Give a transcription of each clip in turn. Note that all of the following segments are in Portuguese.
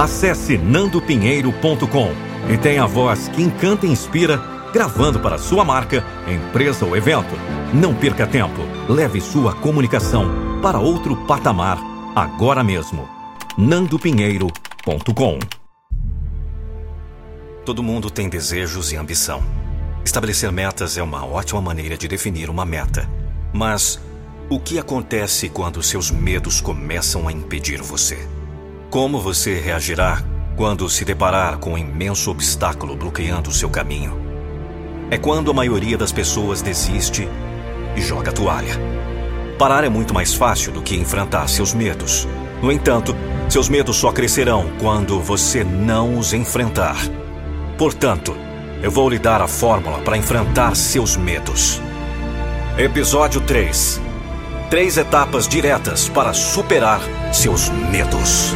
Acesse nandopinheiro.com e tenha a voz que encanta e inspira, gravando para sua marca, empresa ou evento. Não perca tempo. Leve sua comunicação para outro patamar agora mesmo. nandopinheiro.com Todo mundo tem desejos e ambição. Estabelecer metas é uma ótima maneira de definir uma meta. Mas o que acontece quando seus medos começam a impedir você? Como você reagirá quando se deparar com um imenso obstáculo bloqueando seu caminho? É quando a maioria das pessoas desiste e joga a toalha. Parar é muito mais fácil do que enfrentar seus medos. No entanto, seus medos só crescerão quando você não os enfrentar. Portanto, eu vou lhe dar a fórmula para enfrentar seus medos. Episódio 3 Três etapas diretas para superar seus medos.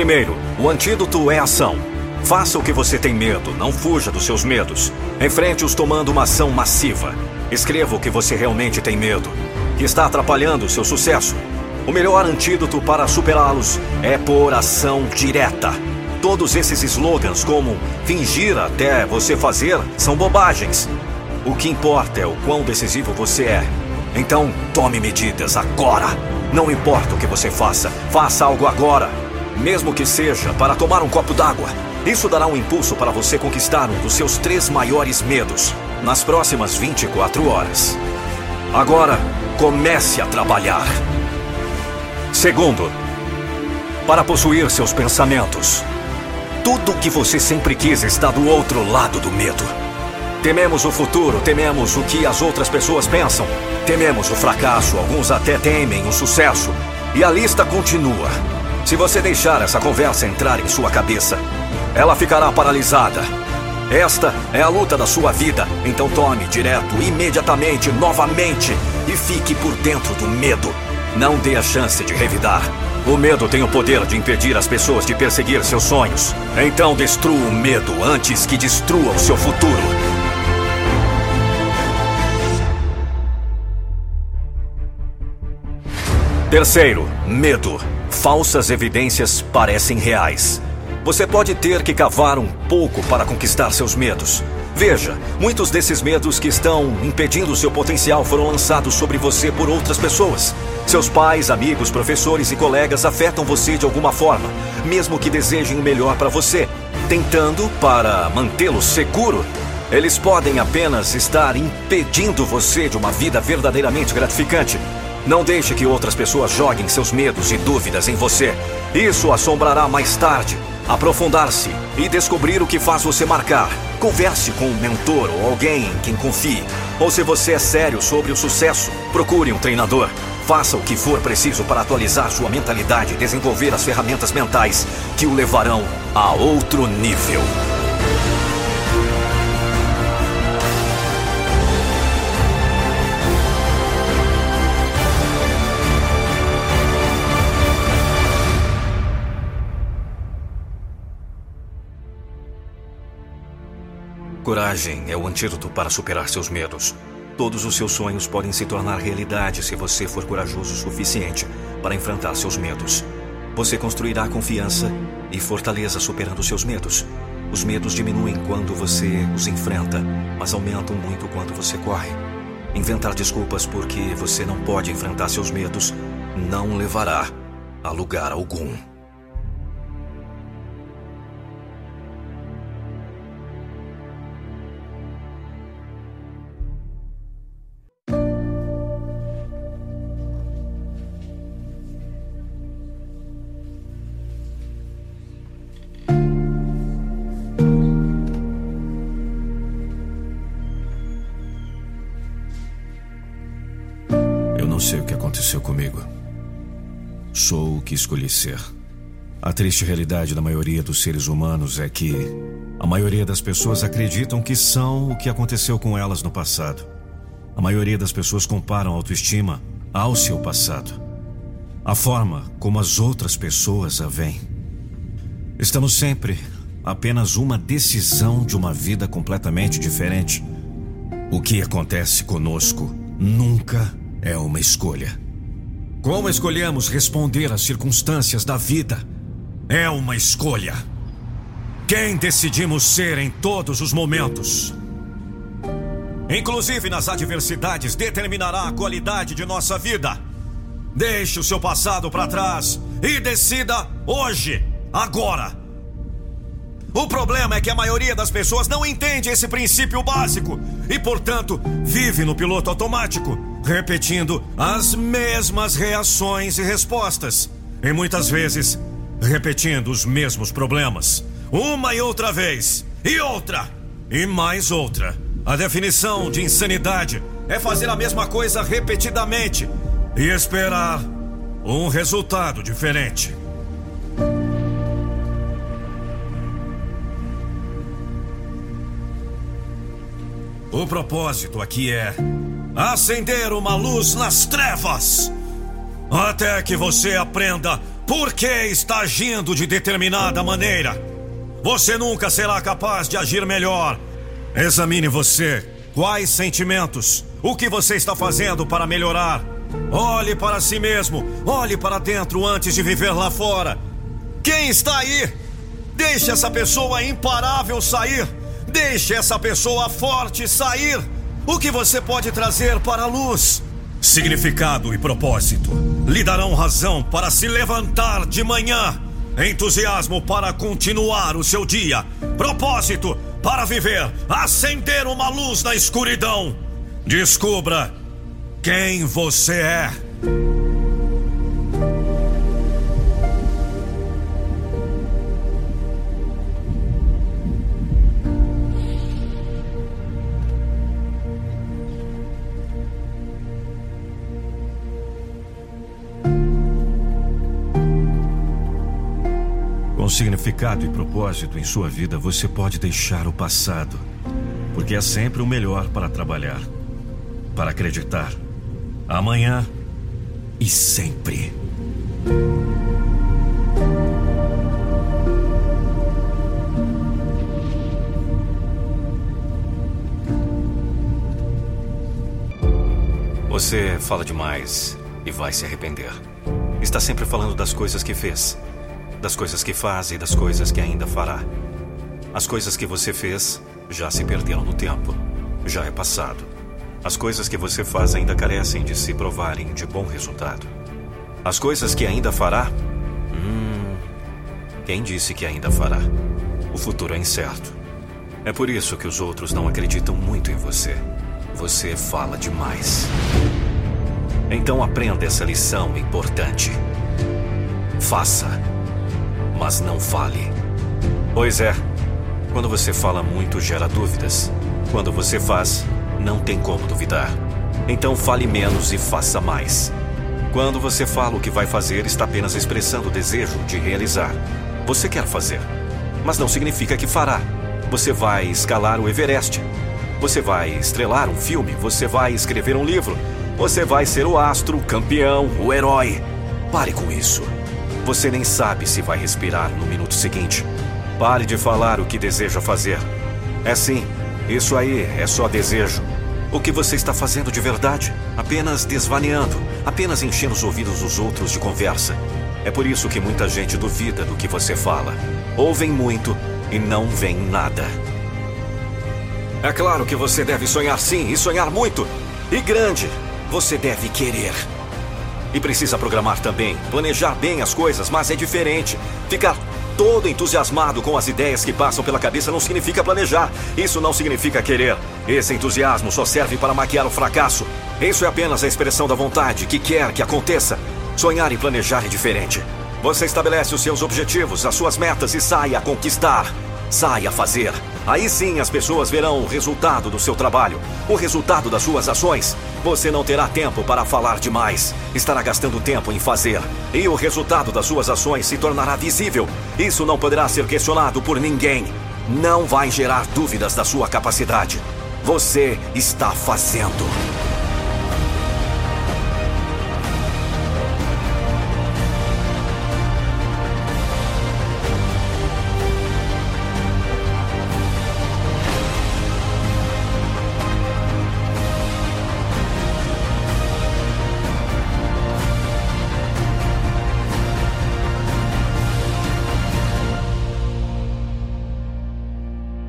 Primeiro, o antídoto é ação. Faça o que você tem medo, não fuja dos seus medos. Enfrente-os tomando uma ação massiva. Escreva o que você realmente tem medo, que está atrapalhando o seu sucesso. O melhor antídoto para superá-los é por ação direta. Todos esses slogans, como fingir até você fazer, são bobagens. O que importa é o quão decisivo você é. Então, tome medidas agora. Não importa o que você faça, faça algo agora. Mesmo que seja para tomar um copo d'água. Isso dará um impulso para você conquistar um dos seus três maiores medos nas próximas 24 horas. Agora, comece a trabalhar. Segundo, para possuir seus pensamentos. Tudo o que você sempre quis está do outro lado do medo. Tememos o futuro, tememos o que as outras pessoas pensam, tememos o fracasso, alguns até temem o sucesso. E a lista continua. Se você deixar essa conversa entrar em sua cabeça, ela ficará paralisada. Esta é a luta da sua vida, então tome direto, imediatamente, novamente e fique por dentro do medo. Não dê a chance de revidar. O medo tem o poder de impedir as pessoas de perseguir seus sonhos. Então destrua o medo antes que destrua o seu futuro. Terceiro, medo. Falsas evidências parecem reais. Você pode ter que cavar um pouco para conquistar seus medos. Veja, muitos desses medos que estão impedindo seu potencial foram lançados sobre você por outras pessoas. Seus pais, amigos, professores e colegas afetam você de alguma forma, mesmo que desejem o melhor para você, tentando para mantê-lo seguro. Eles podem apenas estar impedindo você de uma vida verdadeiramente gratificante. Não deixe que outras pessoas joguem seus medos e dúvidas em você. Isso assombrará mais tarde. Aprofundar-se e descobrir o que faz você marcar. Converse com um mentor ou alguém em quem confie. Ou se você é sério sobre o sucesso, procure um treinador. Faça o que for preciso para atualizar sua mentalidade e desenvolver as ferramentas mentais que o levarão a outro nível. Coragem é o antídoto para superar seus medos. Todos os seus sonhos podem se tornar realidade se você for corajoso o suficiente para enfrentar seus medos. Você construirá confiança e fortaleza superando seus medos. Os medos diminuem quando você os enfrenta, mas aumentam muito quando você corre. Inventar desculpas porque você não pode enfrentar seus medos não levará a lugar algum. Não sei o que aconteceu comigo. Sou o que escolhi ser. A triste realidade da maioria dos seres humanos é que a maioria das pessoas acreditam que são o que aconteceu com elas no passado. A maioria das pessoas comparam a autoestima ao seu passado. A forma como as outras pessoas a veem. Estamos sempre apenas uma decisão de uma vida completamente diferente. O que acontece conosco nunca é uma escolha. Como escolhemos responder às circunstâncias da vida é uma escolha. Quem decidimos ser em todos os momentos. Inclusive nas adversidades, determinará a qualidade de nossa vida. Deixe o seu passado para trás e decida hoje, agora. O problema é que a maioria das pessoas não entende esse princípio básico e, portanto, vive no piloto automático, repetindo as mesmas reações e respostas. E muitas vezes, repetindo os mesmos problemas. Uma e outra vez. E outra. E mais outra. A definição de insanidade é fazer a mesma coisa repetidamente e esperar um resultado diferente. O propósito aqui é acender uma luz nas trevas. Até que você aprenda por que está agindo de determinada maneira. Você nunca será capaz de agir melhor. Examine você. Quais sentimentos? O que você está fazendo para melhorar? Olhe para si mesmo. Olhe para dentro antes de viver lá fora. Quem está aí? Deixe essa pessoa imparável sair. Deixe essa pessoa forte sair. O que você pode trazer para a luz? Significado e propósito lhe darão razão para se levantar de manhã. Entusiasmo para continuar o seu dia. Propósito para viver, acender uma luz na escuridão. Descubra quem você é. Com significado e propósito em sua vida, você pode deixar o passado, porque é sempre o melhor para trabalhar, para acreditar, amanhã e sempre. Você fala demais e vai se arrepender. Está sempre falando das coisas que fez, das coisas que faz e das coisas que ainda fará. As coisas que você fez já se perderam no tempo, já é passado. As coisas que você faz ainda carecem de se provarem de bom resultado. As coisas que ainda fará? Hum. Quem disse que ainda fará? O futuro é incerto. É por isso que os outros não acreditam muito em você. Você fala demais. Então aprenda essa lição importante. Faça, mas não fale. Pois é, quando você fala muito, gera dúvidas. Quando você faz, não tem como duvidar. Então fale menos e faça mais. Quando você fala o que vai fazer, está apenas expressando o desejo de realizar. Você quer fazer, mas não significa que fará. Você vai escalar o Everest. Você vai estrelar um filme. Você vai escrever um livro. Você vai ser o astro, o campeão, o herói. Pare com isso. Você nem sabe se vai respirar no minuto seguinte. Pare de falar o que deseja fazer. É sim, isso aí é só desejo. O que você está fazendo de verdade? Apenas desvaneando, apenas enchendo os ouvidos dos outros de conversa. É por isso que muita gente duvida do que você fala. Ouvem muito e não veem nada. É claro que você deve sonhar sim, e sonhar muito. E grande. Você deve querer. E precisa programar também, planejar bem as coisas, mas é diferente. Ficar todo entusiasmado com as ideias que passam pela cabeça não significa planejar. Isso não significa querer. Esse entusiasmo só serve para maquiar o fracasso. Isso é apenas a expressão da vontade que quer que aconteça. Sonhar e planejar é diferente. Você estabelece os seus objetivos, as suas metas e sai a conquistar. Sai a fazer. Aí sim as pessoas verão o resultado do seu trabalho, o resultado das suas ações. Você não terá tempo para falar demais. Estará gastando tempo em fazer. E o resultado das suas ações se tornará visível. Isso não poderá ser questionado por ninguém. Não vai gerar dúvidas da sua capacidade. Você está fazendo.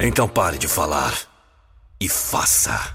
Então pare de falar e faça.